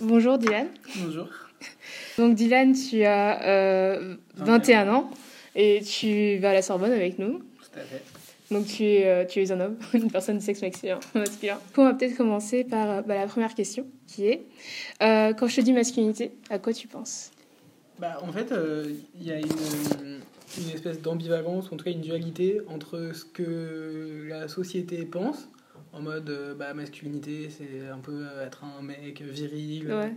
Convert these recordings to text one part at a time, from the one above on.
Bonjour Dylan. Bonjour. Donc Dylan, tu as euh, 21 ans et tu vas à la Sorbonne avec nous. Tout à fait. Donc tu es, euh, tu es un homme, une personne de sexe masculin. On va peut-être commencer par euh, bah, la première question qui est euh, quand je te dis masculinité, à quoi tu penses? Bah, en fait, euh, il y a une, une espèce d'ambivalence, en tout cas une dualité entre ce que la société pense, en mode euh, bah, masculinité, c'est un peu euh, être un mec viril, Ouais.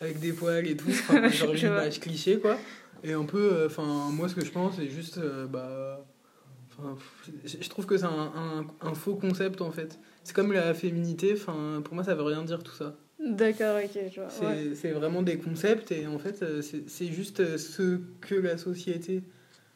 avec des poils et tout, enfin, genre une image cliché quoi. Et un peu, euh, enfin, moi ce que je pense, c'est juste, euh, bah. je trouve que c'est un, un, un faux concept en fait. C'est comme la féminité, enfin, pour moi ça veut rien dire tout ça. D'accord, ok, je vois. C'est Ouais. vraiment des concepts et en fait euh, c'est juste euh, ce que la société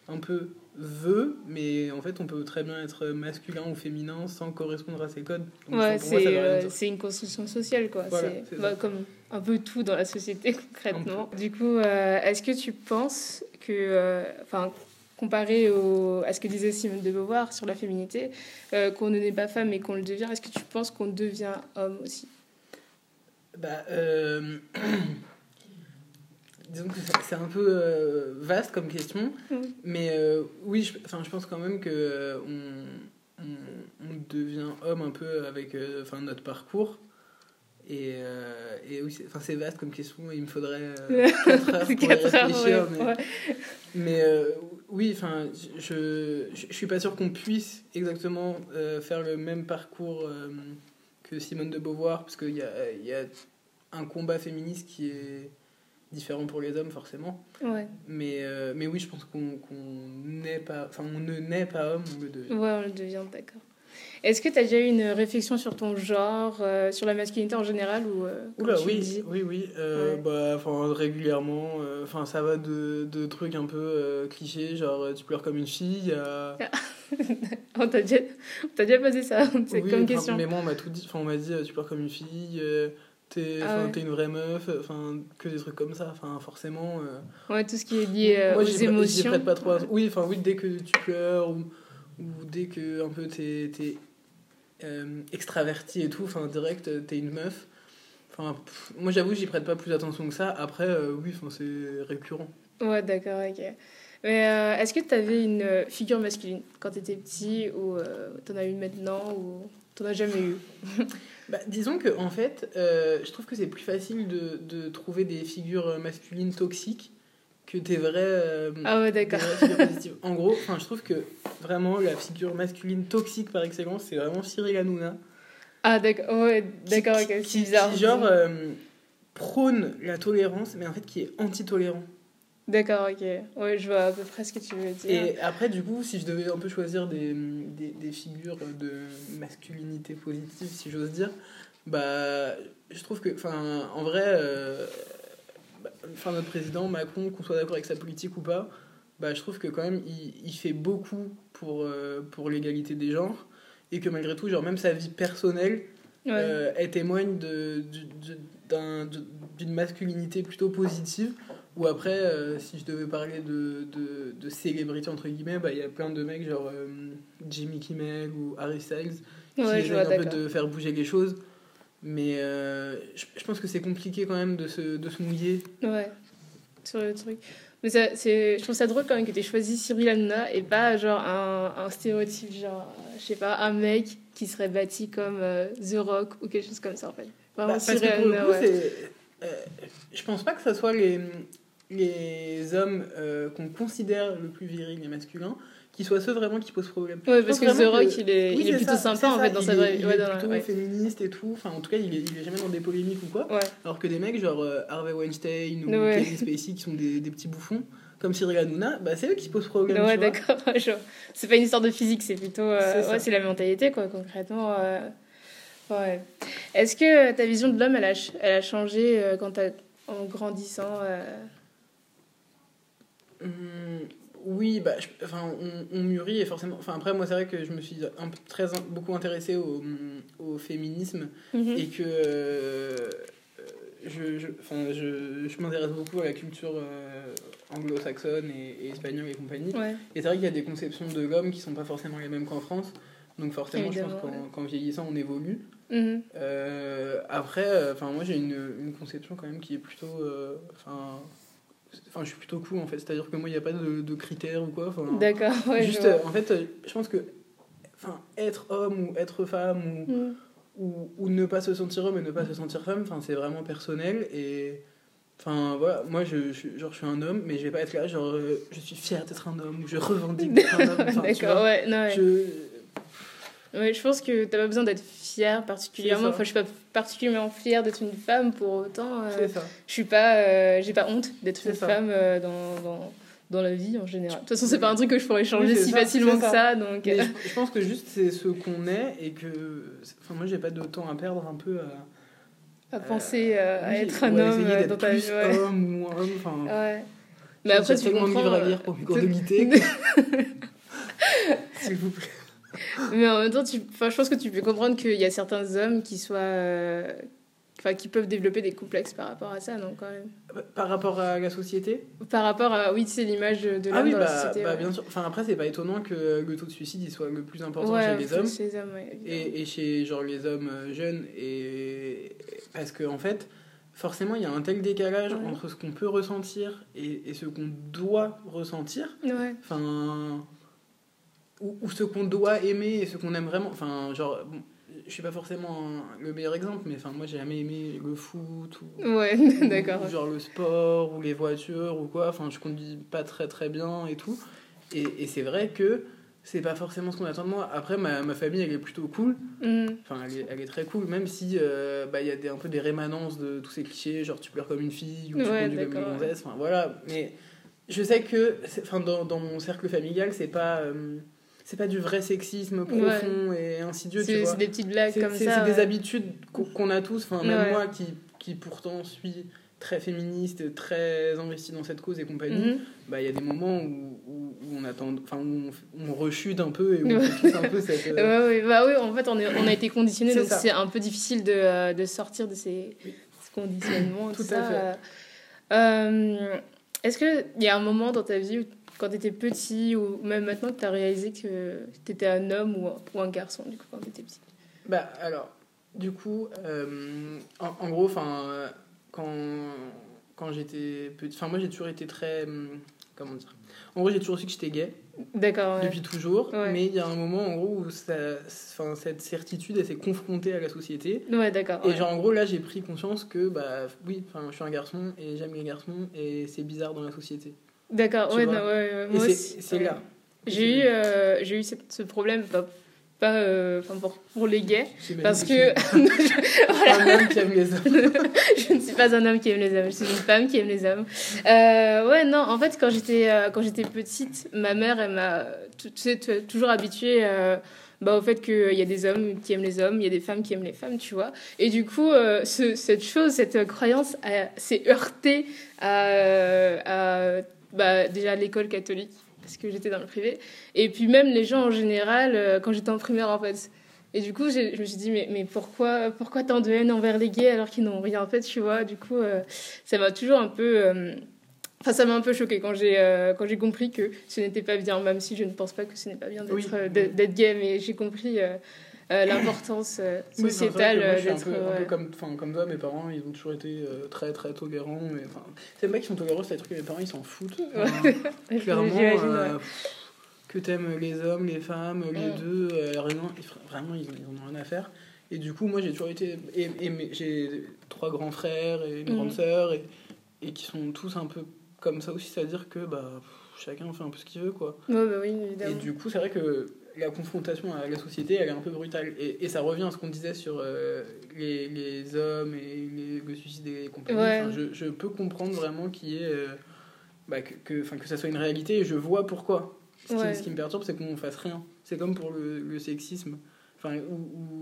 un peu veut, mais en fait on peut très bien être masculin ou féminin sans correspondre à ces codes. Donc, Ouais, c'est euh, une construction sociale, quoi. Voilà, c'est bah, comme un peu tout dans la société, concrètement. Du coup, euh, est-ce que tu penses que, euh, enfin, comparé au, à ce que disait Simone de Beauvoir sur la féminité, euh, qu'on ne naît pas femme et qu'on le devient, est-ce que tu penses qu'on devient homme aussi? Bah, disons que c'est- un peu euh, vaste comme question, Mm. mais euh, oui, je, enfin, je pense quand même que euh, on, on, on devient homme un peu avec enfin, notre parcours. Et, et oui, c'est enfin, c'est vaste comme question, il me faudrait 4 heures pour y Quatre heures, réfléchir. ouais, mais ouais. mais oui, enfin, je, je, je suis pas sûr qu'on puisse exactement faire le même parcours que Simone de Beauvoir, parce qu'il y a, y a un combat féministe qui est différent pour les hommes, forcément. Ouais. Mais, euh, mais oui, je pense qu'on qu'on n'est pas, enfin, on ne naît pas homme, on le devient. Ouais, on le devient, d'accord. Est-ce que tu as déjà eu une réflexion sur ton genre, euh, sur la masculinité en général ou euh, Oula, oui, dis- oui, oui, euh, Ouais. bah, enfin, régulièrement, enfin, ça va de, de trucs un peu clichés, genre tu pleures comme une fille, à... On t'a déjà, posé ça, c'est Oui, comme question. Mais moi, on m'a tout dit. Enfin, on m'a dit, tu pleures comme une fille, t'es Ah ouais. une vraie meuf, enfin, que des trucs comme ça. Enfin, forcément. euh, Ouais, tout ce qui est lié euh, moi, aux émotions. prête pas trop. à- Oui, enfin, oui, dès que tu pleures ou, ou dès que un peu t'es t'es, euh, extraverti et tout, enfin, direct, euh, t'es une meuf. Enfin, pff, moi, j'avoue, j'y prête pas plus attention que ça. Après, euh, oui, enfin, c'est récurrent. Ouais, d'accord, ok. Mais euh, est-ce que tu avais une figure masculine quand tu étais petit ou t'en as une maintenant ou t'en as jamais eu? Bah, disons que en fait, euh, je trouve que c'est plus facile de, de trouver des figures masculines toxiques que des vraies, euh, Ah ouais, des vraies figures positives. En gros, je trouve que vraiment la figure masculine toxique par excellence, c'est vraiment Cyril Hanouna. Ah d'accord, ouais, d'accord, c'est qui, bizarre. qui, genre euh, prône la tolérance, mais en fait qui est anti-tolérant. D'accord, ok. Ouais, je vois à peu près ce que tu veux dire. Et après, du coup, si je devais un peu choisir des, des, des figures de masculinité positive, si j'ose dire, bah, je trouve que, enfin, en vrai, euh, bah, enfin, notre président Macron, qu'on soit d'accord avec sa politique ou pas, bah, je trouve que quand même, il, il fait beaucoup pour, euh, pour l'égalité des genres, et que malgré tout, genre, même sa vie personnelle, Ouais. euh, elle témoigne de, du- du- d'un- de- d'une masculinité plutôt positive. Ou après, euh, si je devais parler de, de, de célébrités, entre guillemets, bah, il y a plein de mecs genre euh, Jimmy Kimmel ou Harry Styles qui ouais, essayent un peu de faire bouger les choses. Mais euh, je, je pense que c'est compliqué quand même de se, de se mouiller. Ouais, sur le truc. Mais ça, c'est, je trouve ça drôle quand même que tu aies choisi Cyril Hanouna et pas genre un, un stéréotype, genre, je sais pas, un mec qui serait bâti comme The Rock ou quelque chose comme ça en fait. Bah, Vraiment Cyril Hanouna, coup, ouais. c'est, euh, je pense pas que ce soit les, les hommes euh, qu'on considère le plus virils et masculins qui soient ceux vraiment qui posent problème. Ouais, parce que The Rock, il est, Oui, il est plutôt ça, sympa en fait dans il sa vraie il ouais, est plutôt ouais. féministe et tout. Enfin, en tout cas, il est, il est jamais dans des polémiques ou quoi. Alors que des mecs genre euh, Harvey Weinstein ou. Kevin Spacey qui sont des, des petits bouffons, comme Cyril Hanouna, bah, c'est eux qui posent problème. Ouais, d'accord. C'est pas une histoire de physique, c'est plutôt. euh, ouais, c'est la mentalité, quoi, concrètement. euh, Ouais. Est-ce que ta vision de l'homme, elle a, elle a changé euh, quand t'as- en grandissant Hum, oui, bah, je- enfin, on, on mûrit et forcément. Enfin, après, moi, c'est vrai que je me suis un peu- très, beaucoup intéressé au, au féminisme mhm. et que euh, je, je, enfin, je, je m'intéresse beaucoup à la culture euh, anglo-saxonne et, et espagnole et compagnie. Ouais. Et c'est vrai qu'il y a des conceptions de l'homme qui sont pas forcément les mêmes qu'en France. Donc forcément, je Évidemment, pense qu'en ouais. vieillissant, on évolue. Mhm. Euh, après, enfin moi j'ai une, une conception quand même qui est plutôt, enfin, enfin je suis plutôt cool en fait. C'est-à-dire que moi il n'y a pas de, de critères ou quoi. enfin, D'accord, ouais. Juste, euh, en fait, euh, je pense que, enfin, être homme ou être femme ou, Mhm. ou, ou ne pas se sentir homme et ne pas se sentir femme, enfin c'est vraiment personnel et. Enfin voilà, moi je, je, genre, je suis un homme, mais je vais pas être là, genre euh, je suis fier d'être un homme ou je revendique d'être un homme. D'accord, ouais, non, ouais. je, Ouais, je pense que t'as pas besoin d'être fière particulièrement. Enfin, je suis pas particulièrement fière d'être une femme pour autant. euh, c'est ça. je suis pas, euh, j'ai pas honte d'être une ça. femme euh, dans, dans, dans la vie en général. De toute façon, c'est pas un truc que je pourrais changer Oui, si ça, facilement que ça. Donc, Mais euh, je, pense que juste c'est ce qu'on est et que. Enfin, moi j'ai pas de temps à perdre un peu à. à penser à oui, être un homme dans ta vie. Ouais. homme ou moins homme. Enfin, Ouais. Mais après, tu comprends. livres à lire pour mes cours de guité. S'il vous plaît. Mais en même temps, tu... enfin, je pense que tu peux comprendre qu'il y a certains hommes qui soient. euh, Enfin, qui peuvent développer des complexes par rapport à ça, donc quand même. Par rapport à la société? Par rapport à, oui, c'est l'image de l'homme Ah oui, dans la bah, société. bah, ouais. bien sûr. Enfin, après, c'est pas étonnant que le taux de suicide il soit le plus important Ouais, chez les hommes. chez les hommes, ouais, évidemment. et, et chez genre les hommes euh, jeunes et parce que en fait forcément il y a un tel décalage entre ce qu'on peut ressentir et, et ce qu'on doit ressentir Ouais. enfin ou, ou ce qu'on doit aimer et ce qu'on aime vraiment enfin genre bon, je suis pas forcément un- le meilleur exemple mais enfin moi j'ai jamais aimé le foot ou, Ouais, ou- d'accord. ou genre le sport ou les voitures ou quoi enfin je conduis pas très très bien et tout et, et c'est vrai que c'est pas forcément ce qu'on attend de moi après ma, ma famille elle est plutôt cool. Enfin, elle est, elle est très cool, même si euh, bah, il y a des, un peu des rémanences de tous ces clichés, genre tu pleures comme une fille ou tu Ouais, conduis comme une gonzesse. Enfin, voilà. Mais je sais que enfin, dans, dans mon cercle familial, c'est pas, euh, c'est pas du vrai sexisme profond et insidieux. tu C'est vois. c'est des petites blagues comme ça. c'est des habitudes qu'on a tous, enfin, même moi qui, qui pourtant suis très féministe, très investi dans cette cause et compagnie, Mhm. bah il y a des moments où, où, où on attend, enfin on, on rechute un peu et où on un peu cette. euh, Ouais, ouais, bah oui, en fait, on, est, on a été conditionnés, C'est donc ça. c'est un peu difficile de, euh, de sortir de ces, Oui. ces conditionnements. Tout tout à ça. fait. Euh, Est-ce qu'il y a un moment dans ta vie où, quand tu étais petit, ou même maintenant que tu as réalisé que tu étais un homme ou un, ou un garçon, du coup, quand tu étais petit Bah alors, du coup, euh, en, en gros, enfin, quand, quand j'étais petit, enfin moi j'ai toujours été très, hum, comment dire, en gros j'ai toujours su que j'étais gay D'accord, ouais. depuis toujours, Ouais. mais il y a un moment en gros où ça, cette certitude elle s'est confrontée à la société. Ouais, d'accord. Et ouais. genre en gros là j'ai pris conscience que bah oui, je suis un garçon et j'aime les garçons et c'est bizarre dans la société. D'accord, ouais, non, ouais, ouais, moi c'est aussi, c'est ouais. là. J'ai eu, euh, j'ai eu ce problème, pas, pas euh, pour, pour les gays, parce que es un homme qui aime les hommes. je ne suis pas un homme qui aime les hommes, je suis une femme qui aime les hommes. Euh, ouais, non, en fait, quand j'étais euh, quand j'étais petite, ma mère, elle m'a tu sais, tu- toujours habituée euh, bah, au fait qu'il y a des hommes qui aiment les hommes, il y a des femmes qui aiment les femmes, tu vois. Et du coup, euh, ce- cette chose, cette euh, croyance s'est heurtée à, à, bah, déjà l'école catholique, parce que j'étais dans le privé, et puis même les gens en général, euh, quand j'étais en primaire, en fait. Et du coup, je me suis dit, mais, mais pourquoi, pourquoi tant de haine envers les gays alors qu'ils n'ont rien fait, tu vois? Du coup, euh, ça m'a toujours un peu. euh, Enfin, ça m'a un peu choqué quand j'ai euh, quand j'ai compris que ce n'était pas bien, même si je ne pense pas que ce n'est pas bien d'être Oui. euh, d'être d'être gay, mais j'ai compris euh, euh, l'importance euh, Oui, sociétale moi, euh, un d'être. peu, un peu ouais. comme, comme toi, mes parents, ils ont toujours été euh, très très tolérants. Mais, c'est pas qu'ils sont tolérants, c'est le truc que mes parents ils s'en foutent. Clairement, euh, ouais. pff, que t'aimes les hommes, les femmes, les Mm. deux, euh, rien, ils- vraiment ils, ils en ont rien à faire. Et du coup, moi j'ai toujours été. Et, et j'ai trois grands frères et une Mm. grande sœur, et, et qui sont tous un peu comme ça aussi, c'est-à-dire que bah, pff, chacun fait un peu ce qu'il veut quoi. Ouais, bah oui, Et évidemment. du coup, c'est vrai que la confrontation à la société, elle est un peu brutale. Et, et ça revient à ce qu'on disait sur euh, les, les hommes et les, le suicide et compagnie. Ouais. Enfin, je, je peux comprendre vraiment qu'il y ait, euh, bah, que, que, que ça soit une réalité et je vois pourquoi. Ce qui, Ouais. ce qui me perturbe, c'est qu'on fasse rien. C'est comme pour le, le sexisme enfin, ou,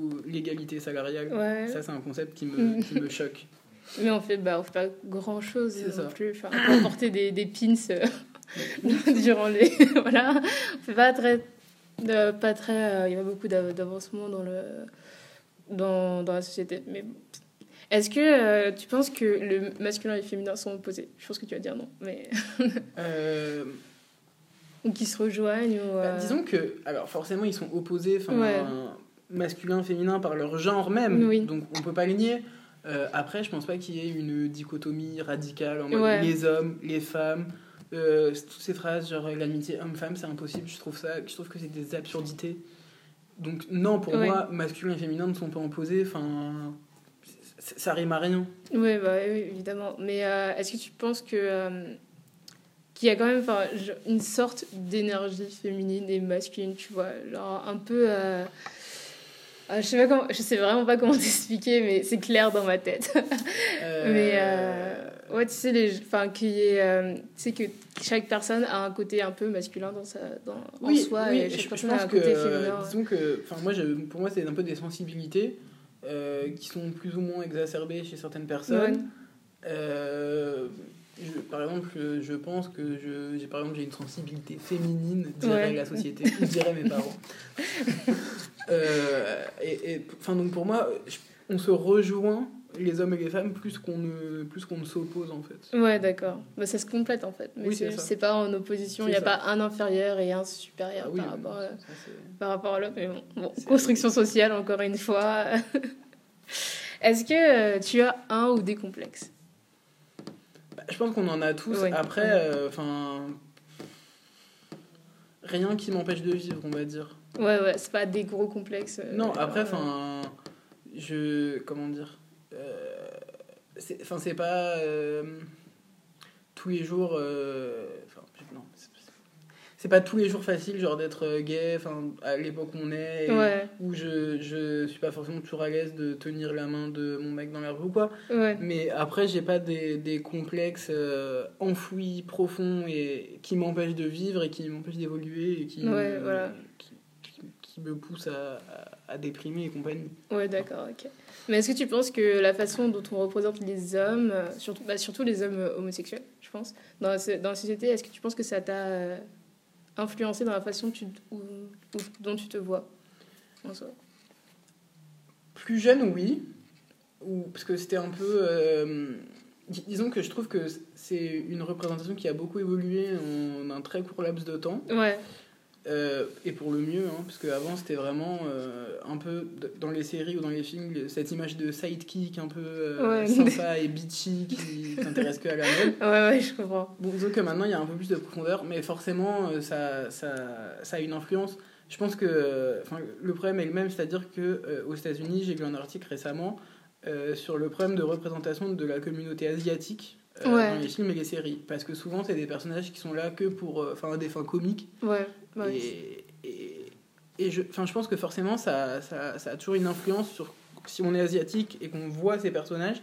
ou l'égalité salariale. Ouais. Ça, c'est un concept qui me, Mm. qui me choque. Mais on fait, bah, on fait pas grand chose C'est non ça. plus. Enfin, on porter des, des pins euh, durant les. voilà. On fait pas très. Pas très. euh, Il y a beaucoup d'av- d'avancement dans, le, dans, dans la société. Mais est-ce que euh, tu penses que le masculin et le féminin sont opposés? Je pense que tu vas dire non. Mais... Euh, ou qu'ils se rejoignent ou, Bah, disons que, alors forcément, ils sont opposés. Enfin, Ouais. masculin, féminin par leur genre même. Oui. Donc on peut pas le nier. Après, je pense pas qu'il y ait une dichotomie radicale en mode Ouais. les hommes, les femmes. Euh, toutes ces phrases genre l'amitié homme-femme, c'est impossible. Je trouve ça, je trouve que c'est des absurdités. Donc non, pour Ouais. moi, masculin et féminin ne sont pas opposés. Enfin, ça rime à rien. Oui, bah, oui, évidemment. Mais euh, est-ce que tu penses que euh, qu'il y a quand même une sorte d'énergie féminine et masculine, tu vois, genre un peu. Euh, je sais pas comment, je sais vraiment pas comment t'expliquer, mais c'est clair dans ma tête. Euh, mais euh, ouais, tu sais les, enfin qu'il y ait, euh, tu sais que chaque personne a un côté un peu masculin dans sa, dans en soi, oui, et je, chaque je personne pense a un que, côté féminin. disons que, enfin moi, pour moi, c'est un peu des sensibilités euh, qui sont plus ou moins exacerbées chez certaines personnes. Ouais. Euh, je- par exemple, je, je pense que j'ai par exemple j'ai une sensibilité féminine, dirait Ouais. la société, dirait mes parents. Euh, et, et, enfin donc pour moi, je- on se rejoint les hommes et les femmes plus qu'on ne plus qu'on ne s'oppose en fait. Ouais, d'accord. Bah, ça se complète en fait. Mais Oui, c'est pas en opposition. Il n'y a ça. pas un inférieur et un supérieur Ah oui, par, rapport, ça, c'est- par rapport à l'autre. Mais bon, construction sociale, encore une fois. Est-ce que euh, tu as un ou des complexes? Bah, je pense qu'on en a tous. Ouais. Après, euh, enfin. Rien qui m'empêche de vivre, on va dire. Ouais, ouais, c'est pas des gros complexes. euh, Non, après, euh, enfin. Je. Comment dire euh, Enfin, c'est pas. tous les jours. Enfin, non. C'est- pas tous les jours facile, genre d'être euh, gay, enfin, à l'époque où on est. et Ouais, Où je, je suis pas forcément toujours à l'aise de tenir la main de mon mec dans la rue ou quoi. ouais. Mais après, j'ai pas des, des complexes euh, enfouis, profonds et qui m'empêchent de vivre et qui m'empêchent d'évoluer et qui, Ouais, me, voilà. qui, qui- qui me poussent à, à, à déprimer et compagnie. Ouais, d'accord, ok. Mais est-ce que tu penses que la façon dont on représente les hommes, euh, surtout, bah, surtout les hommes homosexuels, je pense, dans dans la société, est-ce que tu penses que ça t'a influencé dans la façon tu, où- où- dont tu te vois en soi Plus jeune, oui. Ou, parce que c'était un peu. euh, dis- disons que je trouve que c'est une représentation qui a beaucoup évolué en un très court laps de temps. Ouais, Euh, et pour le mieux, hein, parce qu'avant c'était vraiment euh, un peu dans les séries ou dans les films, cette image de sidekick un peu euh, Ouais. sympa et bitchy qui s'intéresse que à la mode. ouais, ouais, je comprends. Bon, disons que maintenant il y a un peu plus de profondeur, mais forcément euh, ça, ça, ça a une influence. Je pense que le problème est le même, c'est-à-dire que aux États-Unis, j'ai lu un article récemment sur le problème de représentation de la communauté asiatique euh, Ouais. dans les films et les séries, parce que souvent c'est des personnages qui sont là que pour, euh, enfin, des fins comiques. Ouais, ouais. Et, et, et je, je pense que forcément, ça, ça, ça a toujours une influence sur si on est asiatique et qu'on voit ces personnages.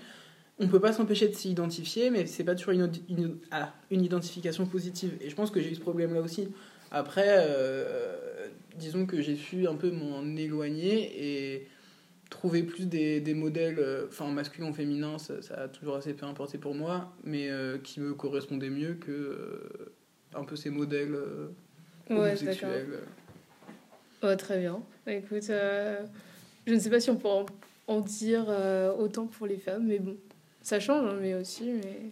On peut pas s'empêcher de s'y identifier, mais c'est pas toujours une, une, ah, une identification positive. Et je pense que j'ai eu ce problème-là aussi. Après, euh, disons que j'ai su un peu m'en éloigner et trouver plus des, des modèles, euh, enfin masculins ou féminins, ça, ça a toujours assez peu importé pour moi, mais euh, qui me correspondaient mieux que euh, un peu ces modèles. Ouais, homosexuels. Très bien. Écoute, euh, je ne sais pas si on peut en, en dire autant pour les femmes, mais bon, ça change, hein, mais aussi, mais...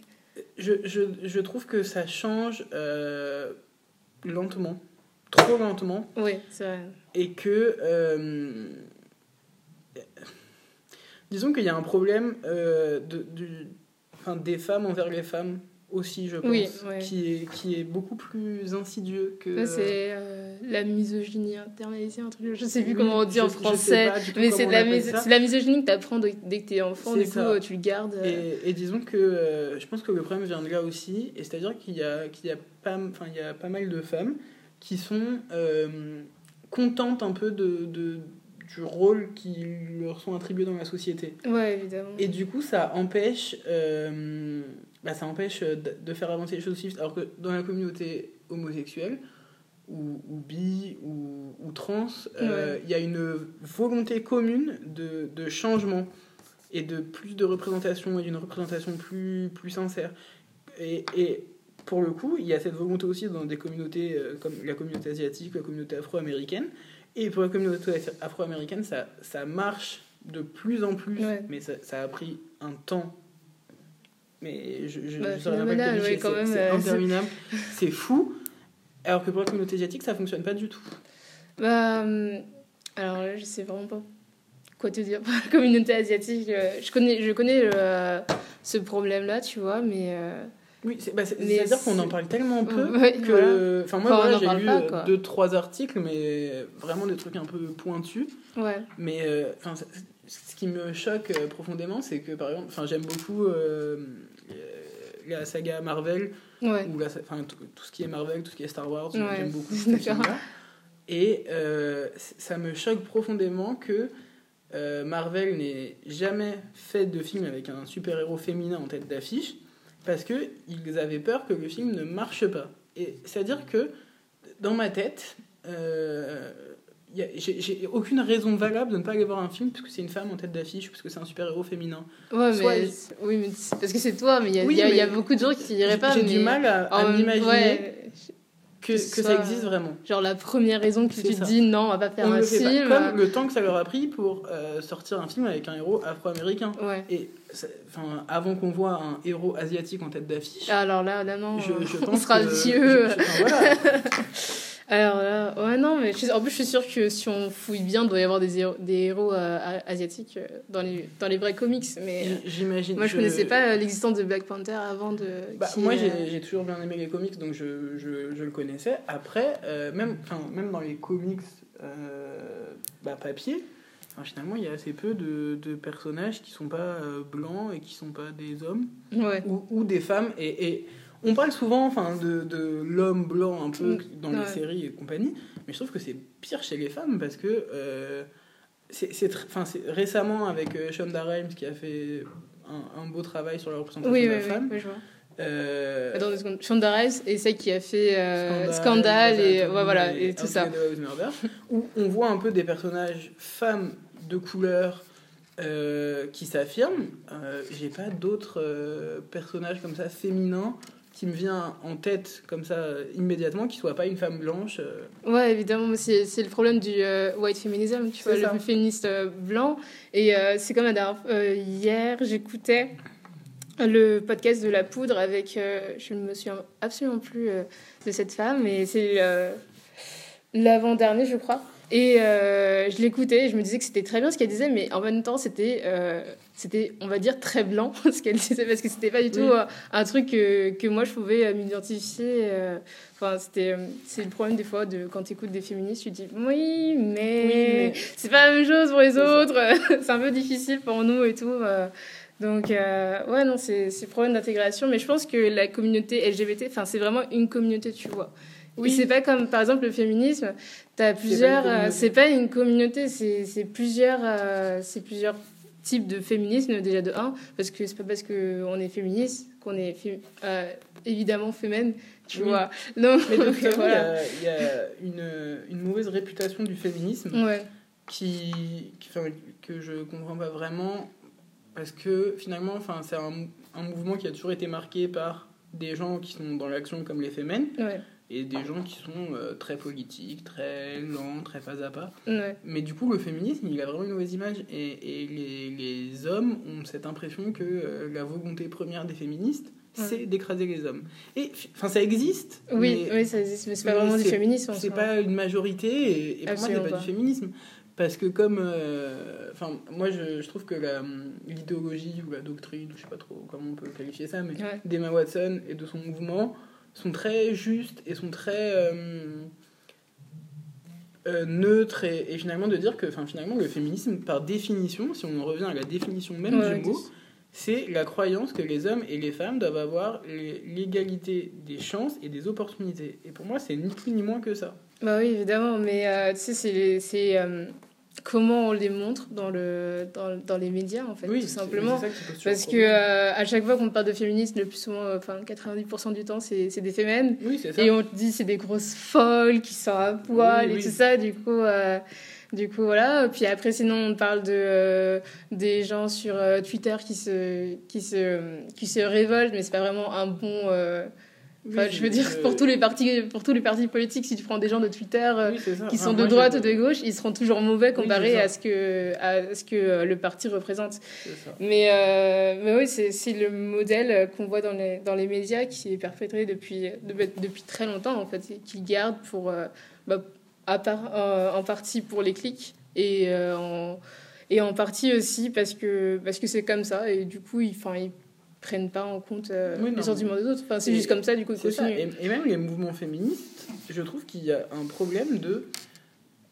Je, je, je trouve que ça change euh, lentement, trop lentement, Oui, c'est vrai. et que. euh, disons qu'il y a un problème euh, de, du, enfin, des femmes envers les femmes aussi, je pense, Oui, ouais. qui, est, qui est beaucoup plus insidieux que. C'est euh, la misogynie internalisée, un truc. Je sais plus Oui, comment on dit en français. Mais c'est de, la mis- misogynie que tu apprends dès que t'es enfant, C'est du coup, ça. euh, tu le gardes. euh, Et, et disons que euh, je pense que le problème vient de là aussi, et c'est-à-dire qu'il y a, qu'il y, a pas, il y a pas mal de femmes qui sont contentes un peu de, de, du rôle qui leur sont attribués dans la société. Ouais, évidemment. Et du coup, ça empêche, euh, bah, ça empêche de, de faire avancer les choses aussi. Alors que dans la communauté homosexuelle, ou, ou bi, ou, ou trans, euh, il y a une volonté commune de, de changement et de plus de représentation et d'une représentation plus, plus sincère. Et, et pour le coup, il y a cette volonté aussi dans des communautés euh, comme la communauté asiatique, la communauté afro-américaine. Et pour la communauté afro-américaine, ça, ça marche de plus en plus, Ouais. mais ça, ça a pris un temps. Mais je, je, Bah, je oui, dire, quand c'est- euh, interminable, c'est fou. Alors que pour la communauté asiatique, ça fonctionne pas du tout. Bah, hum, Alors là, je sais vraiment pas quoi te dire. communauté asiatique, euh, je connais, je connais euh, ce problème-là, tu vois, mais. Oui, c'est, bah, à dire qu'on en parle tellement peu que. Enfin, moi, j'ai lu deux, trois articles, mais vraiment des trucs un peu pointus. Ouais. Mais enfin, ce qui me choque profondément, c'est que par exemple, j'aime beaucoup la saga Marvel, ouais. ou la, tout ce qui est Marvel, tout ce qui est Star Wars, j'aime beaucoup. Et euh, ça me choque profondément que euh, Marvel n'ait jamais fait de film avec un super-héros féminin en tête d'affiche, parce qu'ils avaient peur que le film ne marche pas. Et c'est-à-dire que, dans ma tête, euh, j'ai aucune raison valable de ne pas aller voir un film parce que c'est une femme en tête d'affiche parce que c'est un super-héros féminin. Ouais, mais, oui, mais parce que c'est toi, mais il y, y, a beaucoup de gens qui iraient pas. J'ai du mal à, m'imaginer que, que, ça existe vraiment. Genre la première raison que tu te dis non, on va pas faire un film. Comme le temps que ça leur a pris pour euh, sortir un film avec un héros afro-américain. Ouais. Et avant qu'on voit un héros asiatique en tête d'affiche. Alors là, là non, je, je pense on sera que, vieux. voilà. Alors là, ouais, non, mais en plus, je suis sûre que si on fouille bien, il doit y avoir des héros, des héros euh, asiatiques euh, dans les, dans les vrais comics. Mais j'imagine. Moi, je, connaissais pas euh, l'existence de Black Panther avant de. Bah, moi, j'ai toujours bien aimé les comics, donc je, je, je le connaissais. Après, même, même dans les comics bah, papier, finalement, il y a assez peu de, de personnages qui sont pas blancs et qui sont pas des hommes ouais. ou, ou, des femmes. et, et on parle souvent enfin, de, de l'homme blanc un peu mm. dans les séries et compagnie, mais je trouve que c'est pire chez les femmes parce que euh, c'est récemment avec euh, Shonda Rhimes qui a fait un, un, beau travail sur la représentation de la femme. Oui, je vois. Euh... Attends secondes. Shonda Rhimes et celle qui a fait euh, Scandale, et, ouais, voilà, et, tout ça. où on voit un peu des personnages femmes de couleur euh, qui s'affirment. J'ai pas d'autres personnages comme ça féminins qui me vient en tête comme ça immédiatement, qui soit pas une femme blanche. Euh. Ouais, évidemment, c'est, c'est le problème du euh, white feminism, tu vois, le féministe euh, blanc. Et c'est comme la dernière hier, j'écoutais le podcast de La Poudre avec, je ne me souviens absolument plus de cette femme, mais c'est l'avant-dernier, je crois. Et euh, je l'écoutais je me disais que c'était très bien ce qu'elle disait, mais en même temps, c'était, euh, c'était on va dire, très blanc ce qu'elle disait, parce que c'était pas du tout euh, un truc que, que, moi je pouvais m'identifier. Enfin, c'était, c'est le problème des fois de quand tu écoutes des féministes, tu dis oui, mais, c'est pas la même chose pour les autres, c'est un peu difficile pour nous et tout. Donc, ouais, non, c'est, c'est le problème d'intégration, mais je pense que la communauté LGBT, enfin, c'est vraiment une communauté, tu vois. Oui. C'est pas comme, par exemple, le féminisme. T'as plusieurs. Euh, c'est pas une communauté, c'est plusieurs, euh, c'est plusieurs types de féminisme, déjà de un, parce que c'est pas parce qu'on est féministe qu'on est euh, évidemment féminine, tu vois. Non, Mais donc, il y, a, une, une, mauvaise réputation du féminisme ouais. qui, qui que je comprends pas vraiment, parce que finalement, c'est un, un mouvement qui a toujours été marqué par des gens qui sont dans l'action comme les féminines. Ouais et des gens qui sont euh, très politiques, très lents, très pas à pas. Mais du coup, le féminisme, il a vraiment une mauvaise image. Et, et les, les, hommes ont cette impression que euh, la volonté première des féministes, c'est d'écraser les hommes. Et enfin, ça existe. Oui, oui ça existe, mais c'est pas vraiment du féminisme. C'est pas une majorité, et, et pour moi, c'est pas, du féminisme. Parce que comme... Euh, enfin, moi, je, je, trouve que l'idéologie ou la doctrine, je sais pas trop comment on peut qualifier ça, mais d'Emma Watson et de son mouvement sont très justes et sont très euh, euh, neutres et, finalement de dire que finalement le féminisme par définition, si on en revient à la définition même du mot, c'est la croyance que les hommes et les femmes doivent avoir l'égalité des chances et des opportunités. Et pour moi, c'est ni plus ni moins que ça. Bah oui, évidemment, mais euh, tu sais, c'est comment on les montre dans, le, dans, dans les médias, en fait, tout simplement. Parce que euh, à chaque fois qu'on parle de féministes, le plus souvent, euh, enfin 90% du temps, c'est des féminines. Et on te dit c'est des grosses folles qui sont à poil et tout ça. Du coup, euh, du coup, voilà. Puis après, sinon, on parle de, des gens sur Twitter qui se, qui, se, qui se révoltent, mais c'est pas vraiment un bon je veux dire, pour, tous les partis, pour tous les partis politiques, si tu prends des gens de Twitter euh, qui sont de droite ou de gauche, ils seront toujours mauvais comparé à, ce que, à ce que euh, le parti représente. Mais, euh, mais oui, c'est le modèle qu'on voit dans les, dans les médias qui est perpétré depuis, depuis très longtemps, en fait, et qui garde pour, bah, à part, en partie pour les clics, Et, en, et en partie aussi parce que parce que c'est comme ça. Et du coup, ils, ils prennent pas en compte les sentiments des autres. Enfin, c'est juste comme ça, du coup, Et, et, même les mouvements féministes, je trouve qu'il y a un problème de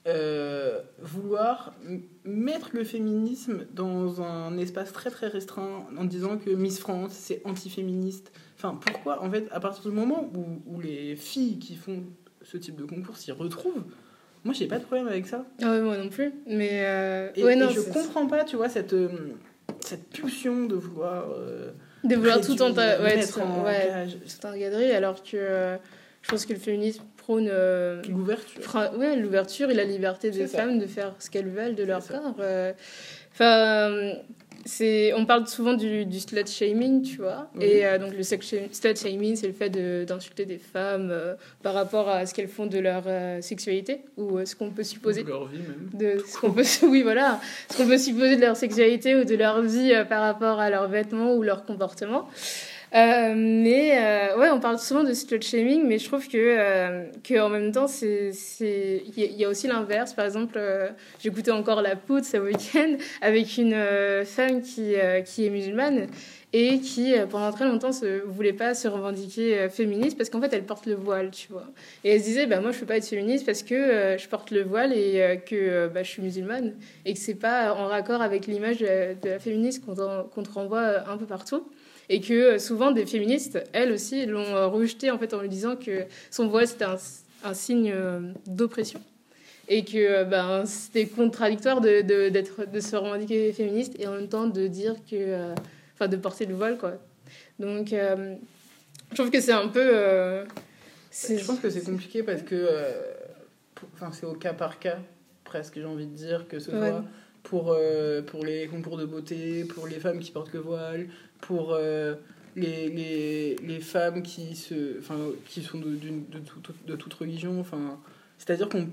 euh, vouloir mettre le féminisme dans un espace très très restreint en disant que Miss France c'est anti-féministe. Enfin, pourquoi En fait, à partir du moment où, où les filles qui font ce type de concours s'y retrouvent, moi j'ai pas de problème avec ça. Ah moi non plus. Mais euh... et, ouais, non, je comprends pas, tu vois, cette, euh, cette pulsion de vouloir. Euh, de vouloir tout en, ouais, tout, en, ouais, tout encadrer, alors que je pense que le féminisme prône euh, l'ouverture. Ouais, l'ouverture et la liberté des femmes de faire ce qu'elles veulent de leur corps. Euh. Enfin, c'est, on parle souvent du, du slut shaming, tu vois. Et euh, donc le slut shaming, c'est le fait d'insulter des femmes par rapport à ce qu'elles font de leur sexualité ou ce qu'on peut supposer de leur vie même. De ce qu'on peut, oui, voilà, ce qu'on peut supposer de leur sexualité ou de leur vie par rapport à leurs vêtements ou leur comportement. Euh, mais euh, ouais, on parle souvent de slut shaming, mais je trouve que, euh, que en même temps, il y, a aussi l'inverse. Par exemple, j'écoutais encore La Poudre ce week-end avec une femme qui, qui est musulmane et qui pendant très longtemps ne voulait pas se revendiquer féministe parce qu'en fait elle porte le voile tu vois et elle se disait bah moi je peux pas être féministe parce que je porte le voile et que bah, je suis musulmane et que c'est pas en raccord avec l'image de, la féministe qu'on te renvoie un peu partout et que euh, souvent des féministes, elles aussi, l'ont euh, rejeté en fait en lui disant que son voile c'était un, un, signe euh, d'oppression et que ben, c'était contradictoire de, de, de, se revendiquer féministe et en même temps de dire que, enfin, de porter le voile quoi. Donc, je trouve que c'est un peu. je pense que c'est compliqué parce que, enfin, c'est au cas par cas presque, j'ai envie de dire que ce soit pour, pour les concours de beauté, pour les femmes qui portent le voile, pour euh, les, les, les, femmes qui, se, qui sont de, de, de, toute religion. C'est-à-dire qu'il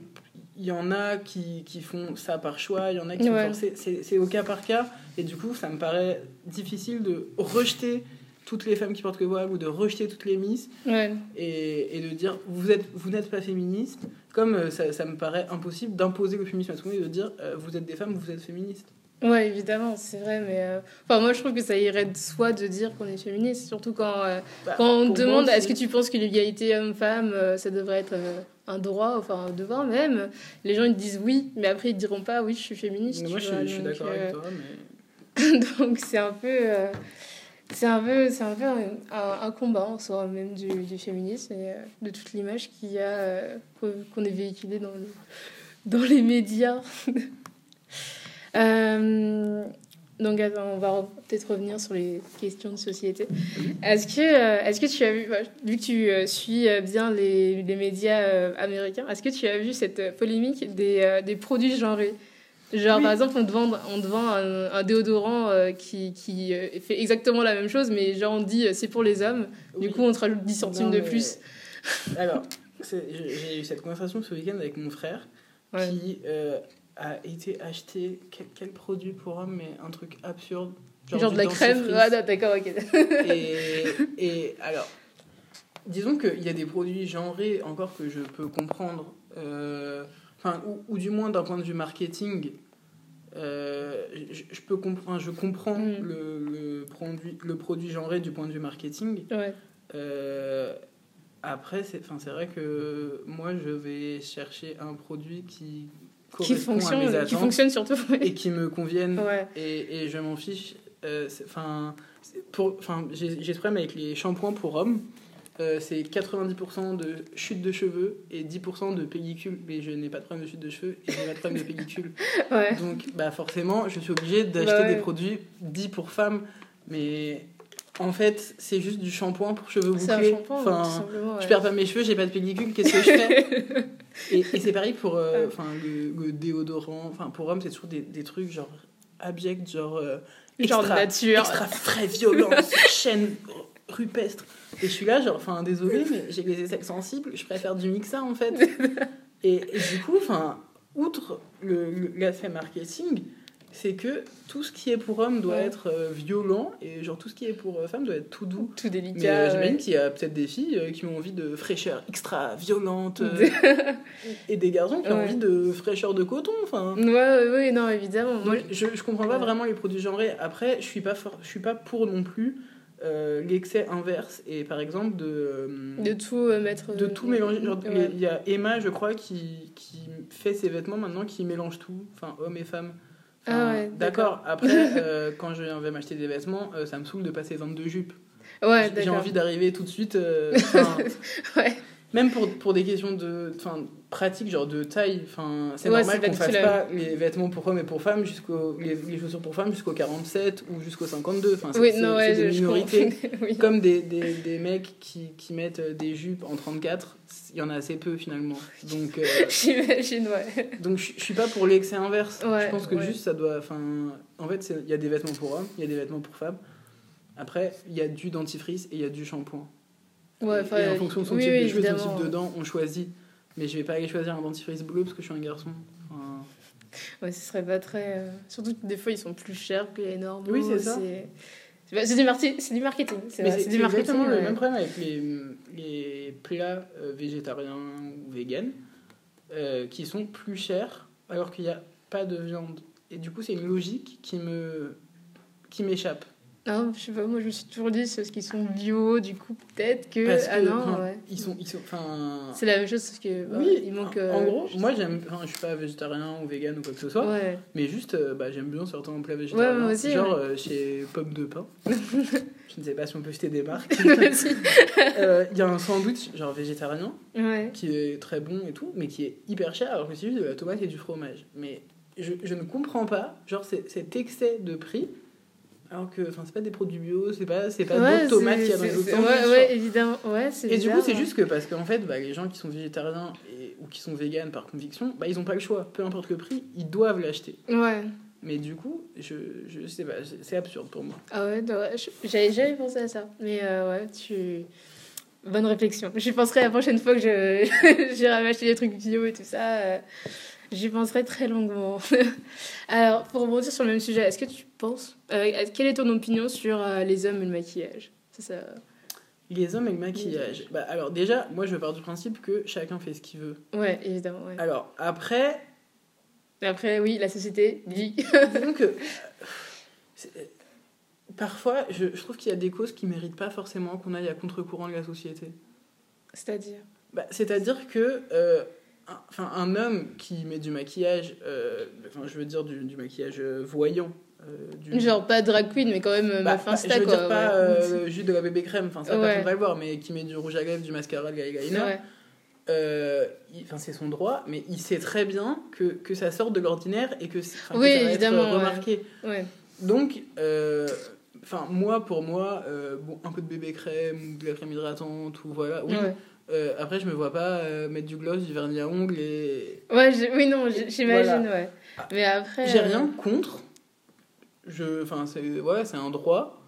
y en a qui, qui, font ça par choix, il y en a qui ouais. C'est au cas par cas. Et du coup, ça me paraît difficile de rejeter toutes les femmes qui portent le voile ou de rejeter toutes les miss et, et, de dire vous êtes vous n'êtes pas féministe comme euh, ça, ça, me paraît impossible d'imposer le féminisme à tout le monde et de dire euh, vous êtes des femmes vous êtes féministes Ouais, évidemment, c'est vrai, mais euh, enfin, moi je trouve que ça irait de soi de dire qu'on est féministe, surtout quand, euh, bah, quand on demande est-ce que tu penses que l'égalité homme-femme euh, ça devrait être un droit, enfin un devoir même? Les gens ils disent oui, mais après ils diront pas oui, je suis féministe. moi je, suis d'accord avec toi, mais. donc c'est un peu. c'est un peu, c'est un, peu un, combat en soi même du, du féminisme et de toute l'image qu'il y a qu'on est véhiculé dans, dans les médias. Euh, donc, on va peut-être revenir sur les questions de société. Est-ce que, euh, est-ce que tu as vu, vu que tu euh, suis bien les, les médias américains, est-ce que tu as vu cette polémique des, des produits genrés? Genre, par exemple, on te vend, on te vend un, déodorant qui, qui fait exactement la même chose, mais genre, on dit c'est pour les hommes. Du coup, on te rajoute 10 centimes de plus. Alors, j'ai eu cette conversation ce week-end avec mon frère qui a été acheté quel, produit pour homme, mais un truc absurde. Genre, de la crème Ouais, d'accord, ok. et, et alors, disons qu'il y a des produits genrés encore que je peux comprendre, euh, enfin, ou, ou, du moins d'un point de vue marketing. Euh, je, peux comprendre, je comprends mm. le, le, produit, le produit genré du point de vue marketing. Ouais. Euh, après, c'est vrai que moi, je vais chercher un produit qui qui fonctionne, qui fonctionne surtout et qui me conviennent et, et, je m'en fiche. Euh, enfin, enfin, j'ai ce problème avec les shampoings pour hommes. Euh, c'est 90% de chute de cheveux et 10% de pellicule. Mais je n'ai pas de problème de chute de cheveux et je n'ai pas de problème de pellicule. Donc, bah, forcément, je suis obligée d'acheter bah des produits dits pour femmes. Mais en fait, c'est juste du shampoing pour cheveux bouclés. Enfin, je perds pas mes cheveux, j'ai pas de pellicule, qu'est-ce que je fais? Et, et c'est pareil pour euh, enfin le, déodorant. Enfin, pour hommes, c'est toujours des, des, trucs genre abjects, genre. Euh, extra, genre nature. Extra frais, violence, chaîne rupestre. Et je suis là, genre, enfin, désolé, mais j'ai les aisselles sensibles, je préfère du mixa en fait. et, et, du coup, enfin, outre l'aspect marketing, c'est que tout ce qui est pour homme doit Ouais. être euh, violent et genre tout ce qui est pour euh, femme doit être tout doux. Tout Mais délicat. euh, ouais. j'imagine qu'il y a peut-être des filles euh, qui ont envie de fraîcheur extra violente euh, et des garçons qui ont Ouais. envie de fraîcheur de coton. Enfin, Ouais, ouais, ouais, non, évidemment. Moi, je, je comprends pas Ouais. vraiment les produits genrés. Après, je suis pas for- je suis pas pour non plus euh, l'excès inverse et par exemple de euh, de tout euh, mettre. de tout mélanger. Genre, Il y a- Ouais. il y a Emma, je crois, qui, qui fait ses vêtements maintenant, qui mélange tout, enfin hommes et femmes. Enfin, Ah ouais, d'accord. Après, euh, quand je vais m'acheter des vêtements, euh, ça me saoule de passer 22 jupes. Ouais, J'ai envie d'arriver tout de suite. euh, Ouais. Même pour, pour des questions de enfin, pratiques, genre de taille, enfin, c'est Ouais, normal qu'on fasse la pas les vêtements pour hommes et pour femmes, jusqu'au, les, les chaussures pour femmes jusqu'au 47 ou jusqu'au 52. Enfin, c'est, Oui, ouais, des je- minorités. oui. Comme des, des, des mecs qui, qui mettent euh, des jupes en 34, il y en a assez peu finalement. Donc, euh, J'imagine, ouais. donc je, je suis pas pour l'excès inverse. Ouais, je pense que juste ça doit. Enfin, en fait, il y a des vêtements pour hommes, il y a des vêtements pour femmes. Après, il y a du dentifrice et il y a du shampoing. Ouais, et, en fonction de son oui, type oui, de cheveux, de son évidemment. type de dents, on choisit. Mais je vais pas aller choisir un dentifrice bleu parce que je suis un garçon. Enfin, Ouais, ce serait pas très. euh, Surtout que des fois, ils sont plus chers que les normaux. Oui, c'est ça. C'est du, marketing. C'est exactement le même problème avec les, les plats euh, végétariens ou véganes euh, qui sont plus chers alors qu'il n'y a pas de viande. Et du coup, c'est une logique qui me qui m'échappe. Non, je sais pas, moi je me suis toujours dit, ceux qui sont bio, du coup, peut-être que. Parce que ah non, enfin, ouais. ils sont ils sont C'est la même chose, parce que. bah, oui, il manque. en, euh, en gros, je- moi j'aime enfin, je suis pas végétarien ou vegan ou quoi que ce soit, Ouais. mais juste euh, bah, j'aime bien certains plats végétariens. moi aussi, genre ouais. euh, chez Pomme de Pain. je ne sais pas si on peut citer des marques. Euh, Il y a un sandwich genre végétarien ouais. qui est très bon et tout, mais qui est hyper cher alors que c'est juste de la tomate et du fromage. Mais je, je ne comprends pas, genre, cet excès de prix, alors que enfin, c'est pas des produits bio, c'est pas, c'est pas Ouais, d'autres tomates qu'il y a dans les c'est- autres c'est- sandwichs, Ouais, genre. ouais, évidemment. Ouais, c'est Et du coup, c'est hein. juste que parce qu'en fait, bah, les gens qui sont végétariens et, ou qui sont véganes par conviction, bah, ils ont pas le choix. Peu importe le prix, ils doivent l'acheter. Ouais. Mais du coup, je, je sais pas, c'est absurde pour moi. Ah ouais, j'avais jamais pensé à ça. Mais euh, ouais, tu. Bonne réflexion. J'y penserai la prochaine fois que je j'irai m'acheter des trucs bio et tout ça. J'y penserai très longuement. Alors, pour rebondir sur le même sujet, est-ce que tu penses. euh, quelle est ton opinion sur euh, les hommes et le maquillage? Ça, ça... Les hommes et le maquillage. Bah, alors déjà, moi je pars du principe que chacun fait ce qu'il veut. Ouais, évidemment. Ouais. Alors après, après, oui, la société dit. c'est- parfois je, je trouve qu'il y a des causes qui méritent pas forcément qu'on aille à contre-courant de la société. C'est-à-dire? Bah, C'est-à-dire que euh, enfin, un homme qui met du maquillage, euh, enfin, je veux dire du, du maquillage euh, voyant, euh, du, Genre pas drag queen, mais quand même Bah, meuf Insta, je veux quoi. dire pas ouais. juste de la bébé crème, enfin ça Ouais. personne va le voir, mais qui met du rouge à lèvres, du mascara, de il- enfin c'est son droit, mais il sait très bien que, que ça sort de l'ordinaire et que, Oui, ça va évidemment, être remarqué. ouais. Donc, enfin moi pour moi, bon un peu de bébé crème ou de la crème hydratante ou voilà, oui. Euh, après je me vois pas euh, mettre du gloss, du vernis à ongles et Ouais, j'ai- oui, non, j'imagine, Voilà. ouais. Mais après. J'ai euh, rien contre. Je, enfin, c'est ouais, un droit.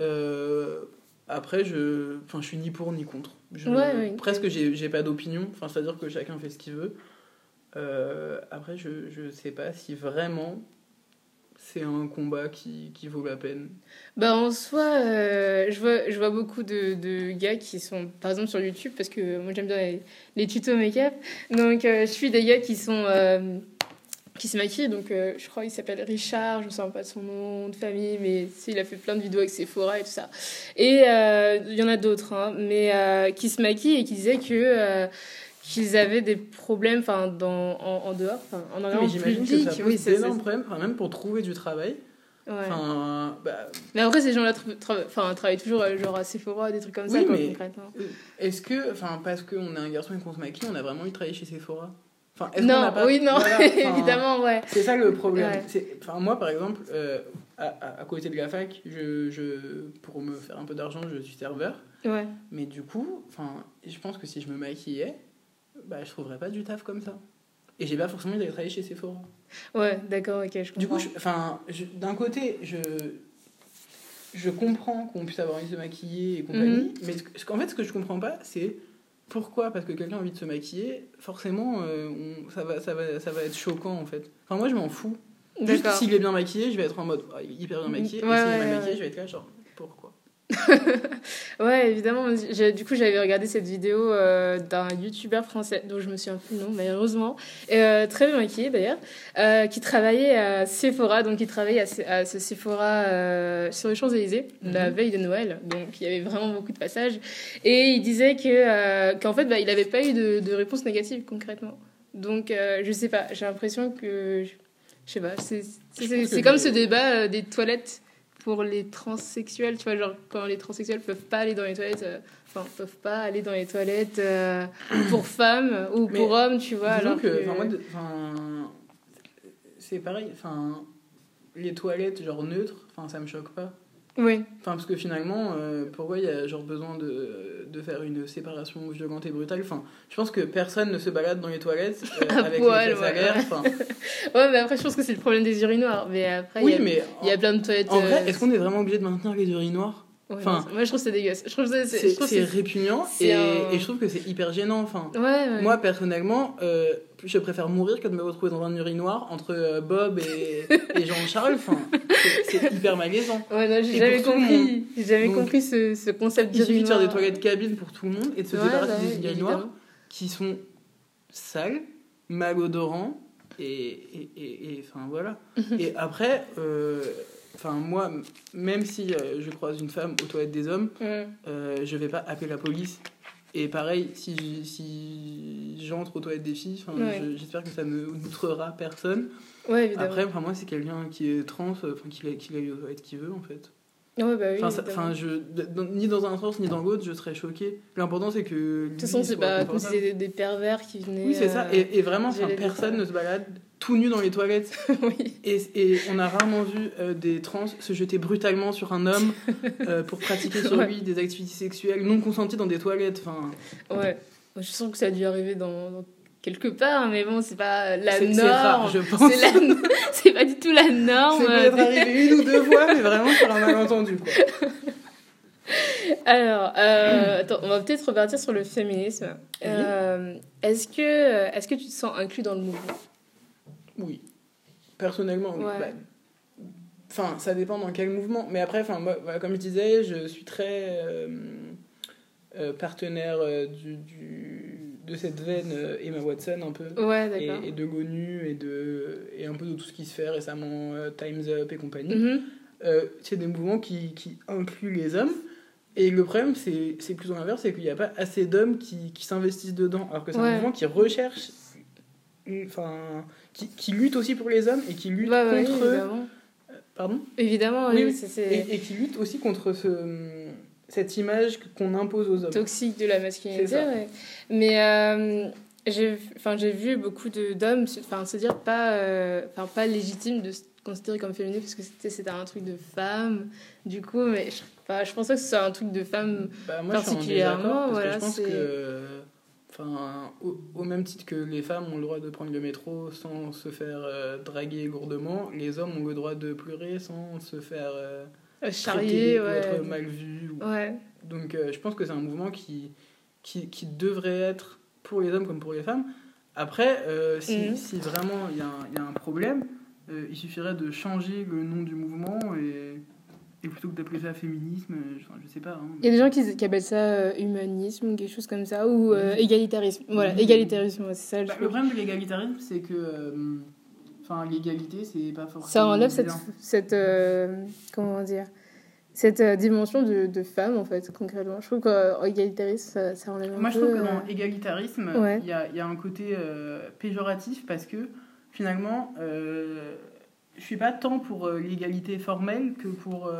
Euh, après, je, enfin, je suis ni pour ni contre. Je, Ouais, presque, j'ai, j'ai pas d'opinion. Enfin, c'est à dire que chacun fait ce qu'il veut. Après, je, je sais pas si vraiment c'est un combat qui, qui vaut la peine. Bah en soi, euh, je, vois, je vois beaucoup de, de gars qui sont, par exemple sur YouTube, parce que moi j'aime bien les, les tutos make-up. Donc euh, je suis des gars qui sont... euh, qui se maquillent, donc je crois qu'il s'appelle Richard, je me souviens pas de son nom de famille, mais il a fait plein de vidéos avec Sephora et tout ça. Et il y en a d'autres, hein, mais qui se maquillent et qui disaient que qu'ils avaient des problèmes enfin dans en, en dehors, en environnement j'imagine que public. ça oui, c'est d'énormes problèmes, enfin, même pour trouver du travail. Ouais. Enfin, bah, Mais après, ces gens-là enfin, travaillent toujours euh, genre à Sephora, des trucs comme ça, quoi, mais- concrètement. est-ce que, enfin, parce qu'on est un garçon et qu'on se maquille, on a vraiment envie de travailler chez Sephora? Enfin, Non, n'a pas- oui, non, voilà, évidemment, ouais. C'est ça le problème. Ouais. Enfin, moi, par exemple, euh, à, à- à côté de la fac, je, je, pour me faire un peu d'argent, je suis serveur. Ouais. Mais du coup, enfin, je pense que si je me maquillais, bah, je trouverais pas du taf comme ça. Et j'ai pas forcément envie d'aller travailler chez Sephora. Ouais, d'accord, ok, je comprends. Du coup, enfin, d'un côté, je, je comprends qu'on puisse avoir envie de se maquiller et compagnie. Mhm. Mais ce, qu'en fait, ce que je comprends pas, c'est pourquoi, parce que quelqu'un a envie de se maquiller, forcément, euh, on- ça, va, ça, va, ça va être choquant en fait. Enfin, moi, je m'en fous. Juste s'il est bien maquillé, je vais être en mode oh, hyper bien maquillé. et s'il est mal maquillé, je vais être là, genre, ouais, évidemment. Du coup, j'avais regardé cette vidéo euh, d'un youtubeur français, dont je me souviens plus le nom, malheureusement, euh, très bien maquillé d'ailleurs, euh, qui travaillait à Sephora, donc il travaillait à, ce Sephora sur les Champs-Élysées, la mhm. veille de Noël, donc il y avait vraiment beaucoup de passages. Et il disait que, qu'en fait, bah, il n'avait pas eu de, de, réponse négative concrètement. Donc, je sais pas, j'ai l'impression que. Je sais pas, c'est comme ce débat des toilettes pour les transsexuels, tu vois, genre quand les transsexuels peuvent pas aller dans les toilettes, euh, enfin, peuvent pas aller dans les toilettes euh, pour femmes ou pour hommes, tu vois. Alors que, que... c'est pareil, enfin, les toilettes genre neutres, enfin, ça me choque pas. Oui. Enfin, parce que finalement, euh, pourquoi il y a genre besoin de, de, faire une séparation violente et brutale Enfin, je pense que personne ne se balade dans les toilettes euh, avec poil, les ouais. Enfin... ouais, mais après, je pense que c'est le problème des urinoirs. Mais après, il y, a, mais il y a plein de toilettes. En vrai, euh, est-ce qu'on est vraiment obligé de maintenir les urinoirs? Enfin, moi je trouve c'est dégueulasse. Je trouve c'est répugnant et, et, je trouve que c'est hyper gênant. Enfin, moi personnellement, euh, je préfère mourir que de me retrouver dans un urinoir entre euh, Bob et, et Jean-Charles. Enfin, c'est hyper malaisant. Ouais, non, j'ai jamais compris. J'ai compris ce, ce concept d'urinoir. Il suffit de faire des toilettes cabines pour tout le monde et de se débarrasser des urinoirs qui sont sales, malodorants et, et, et, enfin voilà. et après. Euh, Enfin, moi, même si euh, je croise une femme aux toilettes des hommes, euh, je vais pas appeler la police. Et pareil, si, si j'entre aux toilettes des filles, j'espère que ça ne outrera personne. Ouais, évidemment. Après, enfin, moi, c'est quelqu'un qui est trans, enfin, qu'il aille aux toilettes qu'il veut, en fait. Ouais, bah oui, enfin, je, ni dans un sens ni dans l'autre, je serais choquée. L'important, c'est que. De toute façon, c'est pas comme si c'était des pervers qui venaient. Oui, c'est ça. Euh, et, et vraiment, personne ne se balade tout nu dans les toilettes. oui. et, et, on a rarement vu euh, des trans se jeter brutalement sur un homme euh, pour pratiquer sur lui des activités sexuelles non consenties dans des toilettes. Enfin. Ouais. Je sens que ça a dû arriver dans quelque part, mais bon, c'est pas la norme. je pense. C'est pas du tout la norme. C'est peut-être arrivé une ou deux fois, mais vraiment sur un malentendu, quoi. Alors, euh, attends, on va peut-être repartir sur le féminisme. Euh, est-ce que, est-ce que tu te sens inclus dans le mouvement? Oui. Personnellement, oui. Bah, enfin, ça dépend dans quel mouvement. Mais après, enfin, moi, comme je disais, je suis très euh, partenaire du, du de cette veine euh, Emma Watson un peu et, de Gonu et de et un peu de tout ce qui se fait récemment euh, Times Up et compagnie mhm. euh, c'est des mouvements qui, qui, incluent les hommes et le problème c'est plus l'inverse c'est qu'il n'y a pas assez d'hommes qui, qui s'investissent dedans alors que c'est un mouvement qui recherche enfin qui, qui lutte aussi pour les hommes et qui lutte contre évidemment. pardon? Évidemment oui, et, et, qui lutte aussi contre ce cette image qu'on impose aux hommes. Toxique de la masculinité, ouais. Mais euh, j'ai vu beaucoup d'hommes se dire pas, euh, enfin pas légitime de se considérer comme féminin parce que c'était un truc de femme. Du coup, mais je, je pense pas que ce soit un truc de femme bah, moi, particulièrement. Je, voilà, je pense que. Enfin, au, même titre que les femmes ont le droit de prendre le métro sans se faire euh, draguer lourdement, les hommes ont le droit de pleurer sans se faire euh, charrier, ouais. être mal vu. Ouais. Donc euh, je pense que c'est un mouvement qui, qui, qui, devrait être pour les hommes comme pour les femmes. Après, euh, si, mhm. si, vraiment il y, y, a un problème, il suffirait de changer le nom du mouvement et, et plutôt que d'appeler ça féminisme, je, je sais pas. Hein. Il y a des gens qui, qui appellent ça humanisme, quelque chose comme ça, ou égalitarisme. Voilà, égalitarisme, c'est ça. Bah, le problème de l'égalitarisme, c'est que Enfin, l'égalité, c'est pas forcément. Ça enlève cette, cette euh, comment dire, cette euh, dimension de, de, femme, en fait, concrètement. Je trouve qu'égalitarisme, ça, ça enlève un Moi, je trouve que dans euh, égalitarisme, il y, a, y, a, un côté péjoratif parce que finalement, je suis pas tant pour l'égalité formelle que pour,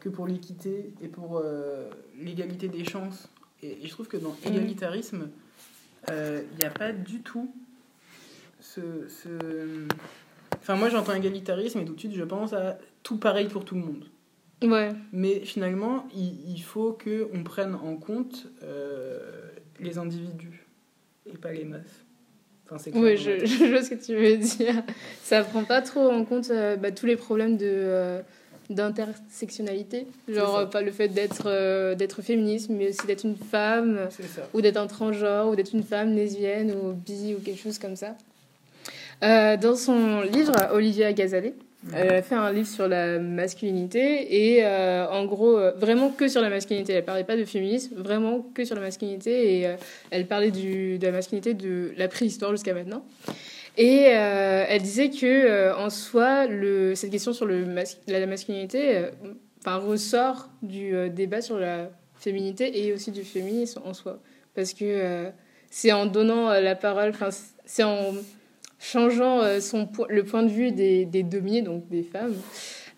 que pour l'équité et pour l'égalité des chances. Et, je trouve que dans mm. égalitarisme, il n'y a pas du tout ce, Enfin, moi j'entends égalitarisme et tout de suite je pense à tout pareil pour tout le monde. Ouais. Mais finalement, il, il faut qu'on prenne en compte euh, les individus et pas les masses. Enfin, oui, je, je, vois ce que tu veux dire. Ça prend pas trop en compte euh, bah, tous les problèmes de. Euh, d'intersectionnalité genre pas le fait d'être d'être féministe mais aussi d'être une femme ou d'être un transgenre ou d'être une femme lesbienne ou bi ou quelque chose comme ça dans son livre, Olivia Gazalet, elle a fait un livre sur la masculinité et en gros, vraiment que sur la masculinité. Elle parlait pas de féminisme, vraiment que sur la masculinité et elle parlait de la masculinité de la préhistoire jusqu'à maintenant. Et elle disait que en soi, cette question sur la masculinité ressort du débat sur la féminité et aussi du féminisme en soi. Parce que euh, c'est en donnant euh, la parole, c'est en changeant euh, son, le point de vue des, des dominés, donc des femmes,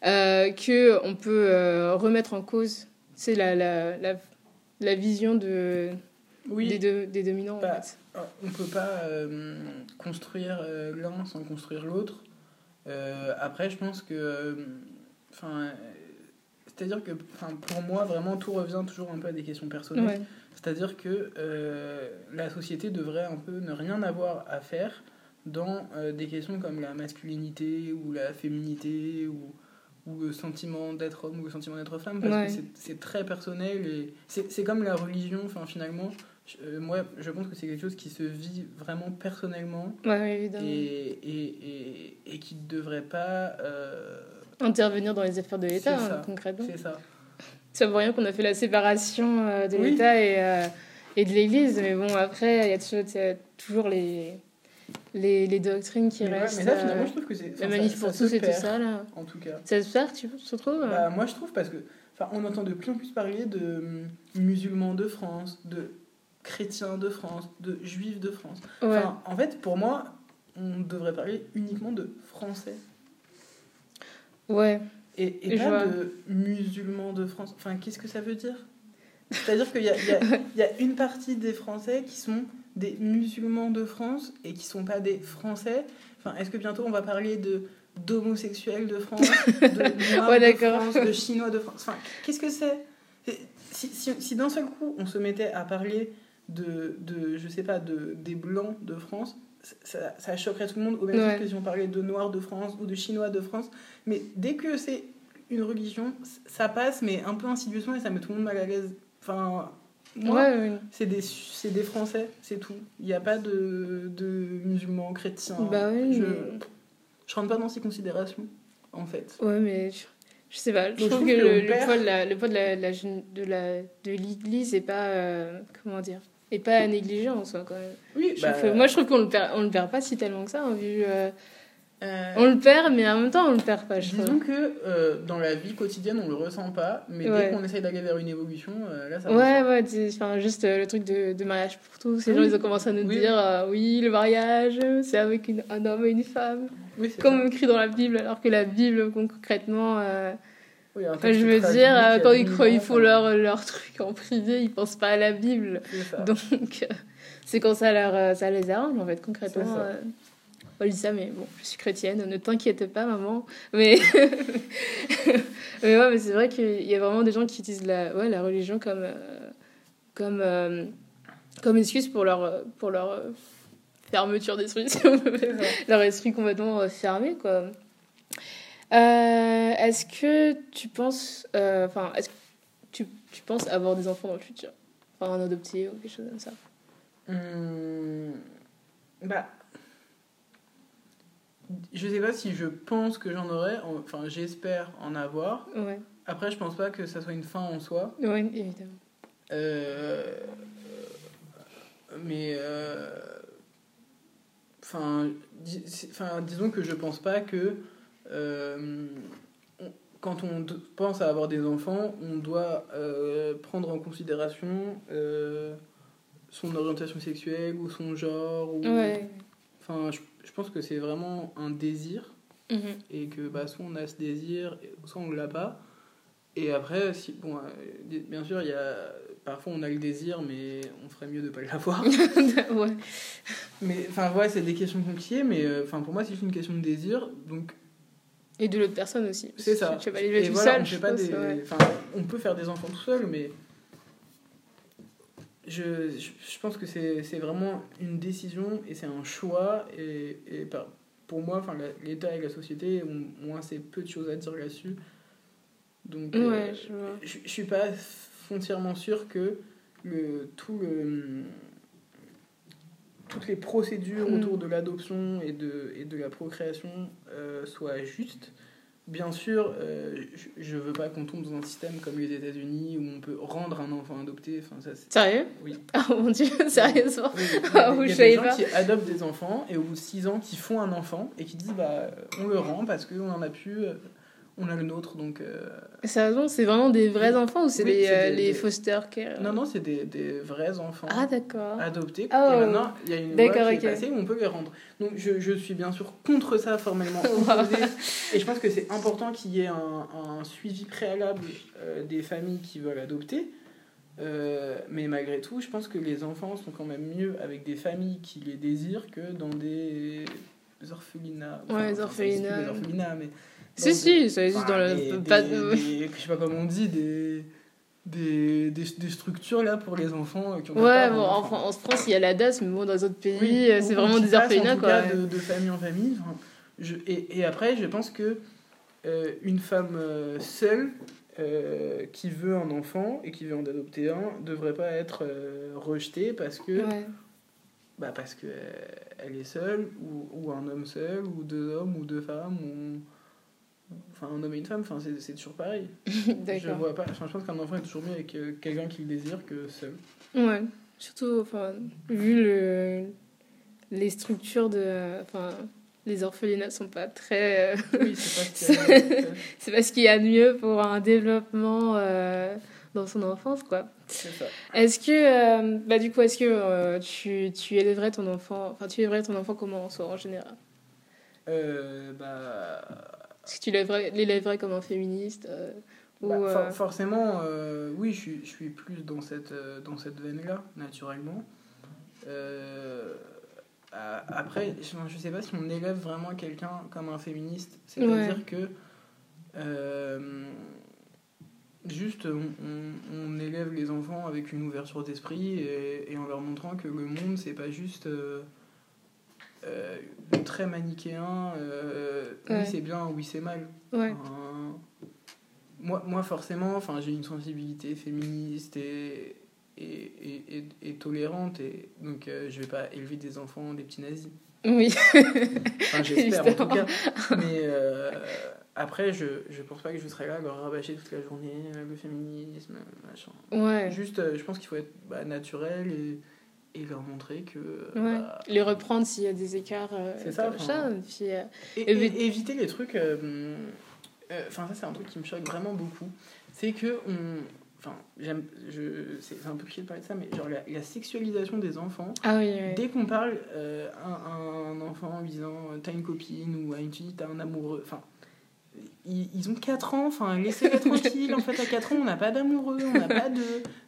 euh, qu'on peut remettre en cause c'est la, la, la, la, vision de, oui, des, des dominants. Bah, on ne peut pas construire l'un sans construire l'autre. après, je pense que. Enfin c'est-à-dire que pour moi, vraiment, tout revient toujours un peu à des questions personnelles. C'est-à-dire que euh, la société devrait un peu ne rien avoir à faire dans euh, des questions comme la masculinité ou la féminité ou, ou le sentiment d'être homme ou le sentiment d'être femme, parce que c'est très personnel et c'est comme la religion, enfin finalement. Euh, moi, je pense que c'est quelque chose qui se vit vraiment personnellement et, et, et, et, qui ne devrait pas intervenir dans les affaires de l'État, hein, concrètement. C'est ça. Ça vaut rien qu'on a fait la séparation euh, de l'État et, euh, et de l'Église, mais bon, après, il y a toujours, toujours les, les, les, doctrines qui restent. mais là, finalement, je trouve que c'est. La manif pour tous et tout ça, là. En tout cas. Ça se perd, tu trouves bah, Moi, je trouve parce que. Enfin, on entend de plus en plus parler de hum, musulmans de France, de chrétiens de France, de juifs de France. Enfin, en fait, pour moi, on devrait parler uniquement de français. Ouais. Et, et pas de musulmans de France. Enfin, qu'est-ce que ça veut dire? C'est-à-dire qu'il y a, y, a, y a une partie des Français qui sont des musulmans de France et qui sont pas des Français. Enfin, est-ce que bientôt on va parler de d'homosexuels de France, de noirs de France, de chinois de France? Enfin, qu'est-ce que c'est? Si, si, si d'un seul coup on se mettait à parler de, de je sais pas, de, des blancs de France, ça, ça, choquerait tout le monde, au même titre que si on parlait de Noirs de France ou de Chinois de France. Mais dès que c'est une religion, ça passe, mais un peu insidieusement, et ça met tout le monde mal à l'aise. Enfin, moi, c'est des, des Français, c'est tout. Il n'y a pas de, de musulmans, chrétiens. Bah je, je rentre pas dans ces considérations, en fait. Ouais, mais je, je sais pas. Je trouve, que, le, poids de la, le poids de la, de la de l'église est pas. Euh, comment dire et pas à négliger en soi quand même. Oui, bah... moi je trouve qu'on le perd, on le perd pas si tellement que ça. Hein, vu, euh, euh... On le perd, mais en même temps on le perd pas. Je Disons que euh, dans la vie quotidienne on le ressent pas, mais dès qu'on essaye d'aller vers une évolution, euh, là ça. Ouais, ouais, enfin, juste le truc de, de, mariage pour tous. Ces gens ils ont commencé à nous dire oui, le mariage c'est avec une, un homme et une femme. Comme écrit dans la Bible, alors que la Bible concrètement oui, je veux dire, euh, quand ils, croient, ils font leur, leur truc en privé, ils pensent pas à la Bible. Donc, euh, c'est quand ça, leur, ça les arrange, en fait, concrètement. Je dis ça, mais bon, je suis chrétienne, ne t'inquiète pas, maman. Mais, mais, ouais, mais c'est vrai qu'il y a vraiment des gens qui utilisent la, ouais, la religion comme, comme, comme excuse pour leur, pour leur fermeture d'esprit, leur esprit complètement fermé, quoi. Euh, est-ce que tu penses, euh, enfin, est-ce que tu, tu, penses avoir des enfants dans le futur, enfin, en adopter ou quelque chose comme ça? Hum, Bah, je sais pas si je pense que j'en aurai, enfin, j'espère en avoir. Ouais. Après, je pense pas que ça soit une fin en soi. Oui, évidemment. Euh, mais enfin, enfin, disons que je pense pas que euh, quand on pense à avoir des enfants, on doit euh, prendre en considération euh, son orientation sexuelle ou son genre. Ou... Enfin, je, je, pense que c'est vraiment un désir mhm. et que bah, soit on a ce désir, soit on ne l'a pas. Et après, si, bon, bien sûr, il y a, parfois on a le désir, mais on ferait mieux de ne pas l'avoir. ouais. Mais enfin, ouais, c'est des questions compliquées, mais enfin, pour moi, c'est une question de désir. Donc, et de l'autre personne aussi. C'est ça. Tu, vas pas tout seul. On, des... on peut faire des enfants tout seul, mais je, je pense que c'est vraiment une décision et c'est un choix. Et, et pour moi, enfin, l'État et la société ont, assez peu de choses à dire là-dessus. Donc, euh, je, je, suis pas foncièrement sûr que le, tout le toutes les procédures Mm. autour de l'adoption et de, et de la procréation euh, soient justes. Bien sûr, euh, je ne veux pas qu'on tombe dans un système comme les États-Unis où on peut rendre un enfant adopté. Enfin, ça, c'est- Sérieux? Oui. Ah mon dieu, sérieusement? Oui, il y Ah, a, des gens pas. qui adoptent des enfants et au bout de 6 ans qui font un enfant et qui disent bah on le rend parce qu'on en a plus, euh, on a le nôtre donc. euh, Sérieusement, c'est vraiment des vrais enfants ou c'est Oui, les, euh, des- les des- foster care Non, non, c'est des, des vrais enfants. Ah adoptés. Ah, et ouais. maintenant, il y a une loi qui est passée où on peut les rendre. Donc, je, je suis bien sûr contre ça formellement et je pense que c'est important qu'il y ait un, un suivi préalable euh, des familles qui veulent adopter. Euh, mais malgré tout, je pense que les enfants sont quand même mieux avec des familles qui les désirent que dans des orphelinats. Ouais, les orphelinats. Des orphelinats, mais. Si, si, ça existe dans le- je sais pas comment on dit, des. Des, des, des structures là pour les enfants euh, qui ont Ouais, bon, hein, en, en France, il y a la DAS, mais bon, dans les autres pays, Oui, euh, c'est vraiment des orphelinats, quoi. de, de famille en famille. Enfin, je, et, et après, je pense que euh, une femme euh, seule euh, qui veut un enfant et qui veut en adopter un devrait pas être euh, rejetée parce que Ouais. bah parce que elle est seule ou, ou un homme seul ou deux hommes ou deux femmes ou enfin un homme et une femme enfin c'est c'est toujours pareil je vois pas enfin, je pense qu'un enfant est toujours mieux avec euh, quelqu'un qui le désire que seul Ouais, surtout, enfin, vu le, les structures de. Enfin, les orphelinats sont pas très. euh, oui c'est pas ce qu'il y a- qu'il y de mieux pour un développement euh, dans son enfance, quoi. c'est ça Est-ce que. bah, du coup, est-ce que tu, tu élèverais ton enfant. Enfin, tu élèverais ton enfant comment en soi, en général? Euh, bah Est-ce que tu l'élèverais, comme un féministe euh, ou, Bah, for- euh, forcément, euh, oui, je suis, je suis plus dans cette, dans cette veine-là, naturellement. Après, je ne sais pas si on élève vraiment quelqu'un comme un féministe. C'est-à-dire Ouais. que juste, on, on- on élève les enfants avec une ouverture d'esprit et, et en leur montrant que le monde, c'est pas juste... euh, euh, très manichéen, euh, Ouais. oui c'est bien, oui c'est mal. Ouais. Enfin, moi, moi, forcément, enfin, j'ai une sensibilité féministe et, et, et, et, et tolérante, et donc euh, je vais pas élever des enfants, des petits nazis. Oui. Enfin, j'espère en tout cas. Mais euh, après, je, je pense pas que je serai là à leur rabâcher toute la journée le féminisme, machin. Ouais. Juste, euh, je pense qu'il faut être bah, naturel et, et leur montrer que. Ouais. bah, Les reprendre s'il y a des écarts. euh, C'est ça, puis, euh, Et, Et et- éviter les trucs. euh, euh, Enfin, ça, c'est un truc qui me choque vraiment beaucoup. C'est que on. Enfin, j'aime. je- C'est un peu cliché de parler de ça, mais genre la, la sexualisation des enfants. Ah oui, oui. Dès qu'on parle euh, à, à un enfant en disant euh, t'as une copine ou à une fille t'as un amoureux. Enfin. Ils, ils ont 4 ans, enfin laissez-les tranquilles. En fait, à 4 ans, on n'a pas d'amoureux, on n'a pas de,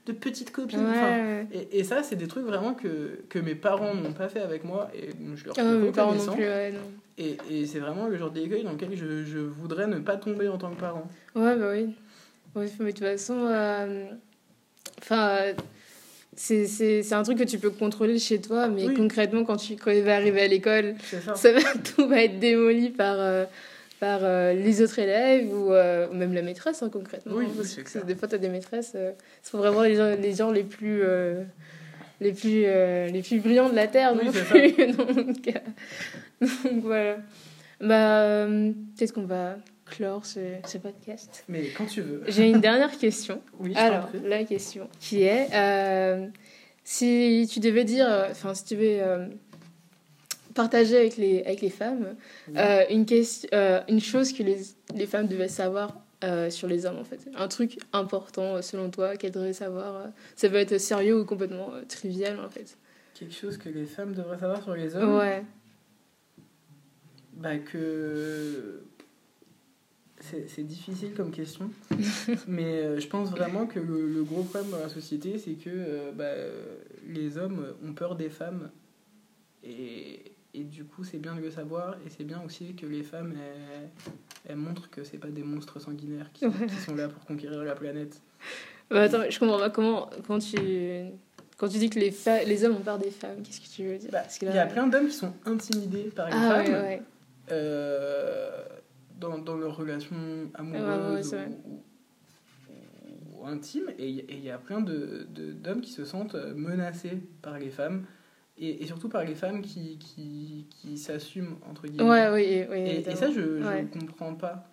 de petite copine. Ouais, Enfin, ouais. et, et ça, c'est des trucs vraiment que, que mes parents n'ont pas fait avec moi et je leur mes parents non plus, non. Et, et c'est vraiment le genre d'écueil dans lequel je, je voudrais ne pas tomber en tant que parent. Ouais, bah oui. Mais de toute façon, euh, enfin, euh, c'est, un truc que tu peux contrôler chez toi, mais Oui. concrètement, quand, tu, quand il va arriver à l'école, ça va, tout va être démoli par, euh, par euh, les autres élèves ou, euh, ou même la maîtresse, hein, concrètement. Oui, Parce c'est que des fois, tu as des maîtresses, euh, sont vraiment les gens les, gens les plus. les plus, euh, les plus brillants de la Terre Oui, non c'est plus. donc, euh, donc voilà. Bah, euh, peut-être qu'on va clore ce, ce podcast? Mais quand tu veux. J'ai une dernière question. Oui, je Alors, la question qui est si tu devais dire, enfin, si tu devais partager avec les, avec les femmes Oui. euh, une, question, euh, une chose que les, les femmes devaient savoir euh, sur les hommes, en fait. Un truc important selon toi qu'elles devraient savoir. ça peut être sérieux ou complètement trivial, en fait. Quelque chose que les femmes devraient savoir sur les hommes Ouais. Bah que. C'est difficile comme question. mais je pense vraiment que le, le gros problème dans la société, c'est que bah, les hommes ont peur des femmes. Et, et du coup, c'est bien de le savoir. Et c'est bien aussi que les femmes, elles, elles montrent que c'est pas des monstres sanguinaires qui, Ouais. qui sont là pour conquérir la planète. Bah, attends, je comprends pas comment. Quand tu, quand tu dis que les, fa- les hommes ont peur des femmes, qu'est-ce que tu veux dire? Bah, Il là- y a plein d'hommes qui sont intimidés par les Ah, femmes. ouais, ouais. euh, dans, dans leurs relations amoureuses ouais, c'est ou, ou- ou intimes. Et il y- a plein de, de- d'hommes qui se sentent menacés par les femmes et, et, surtout par les femmes qui, qui, qui s'assument, entre guillemets. Ouais, oui, oui. Et, et ça, je ne ouais. comprends pas.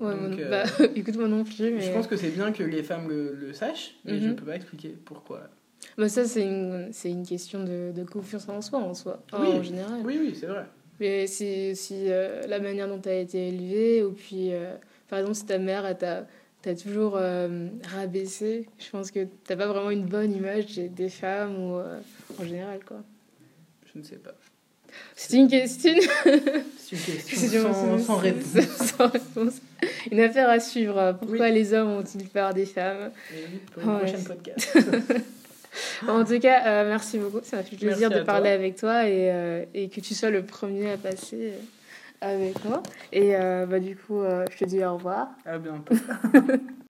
Ouais, Donc, mon... bah, euh, écoute, moi non plus. Mais... Je pense que c'est bien que les femmes le, le sachent, mais mm -hmm. je ne peux pas expliquer pourquoi. Bah, ça, c'est une, une question de, de, confiance en soi, en soi, oui. en général. Oui, oui, c'est vrai. Mais c'est aussi euh, la manière dont tu as été élevée, ou puis, euh, par exemple, si ta mère, elle t'a t'as toujours euh, rabaissé. Je pense que t'as pas vraiment une bonne image des femmes ou euh, en général quoi. Je ne sais pas. C'est une question. C'est une question sans, sans, réponse. sans, réponse. Une affaire à suivre. Pourquoi oui. les hommes ont-ils peur des femmes? Et oui, pour une ouais. prochaine podcast. en tout cas, euh, merci beaucoup. Ça m'a fait plaisir de parler toi. avec toi et, euh, et, que tu sois le premier à passer avec moi. Et euh, bah, du coup, je te dis au revoir. À bientôt.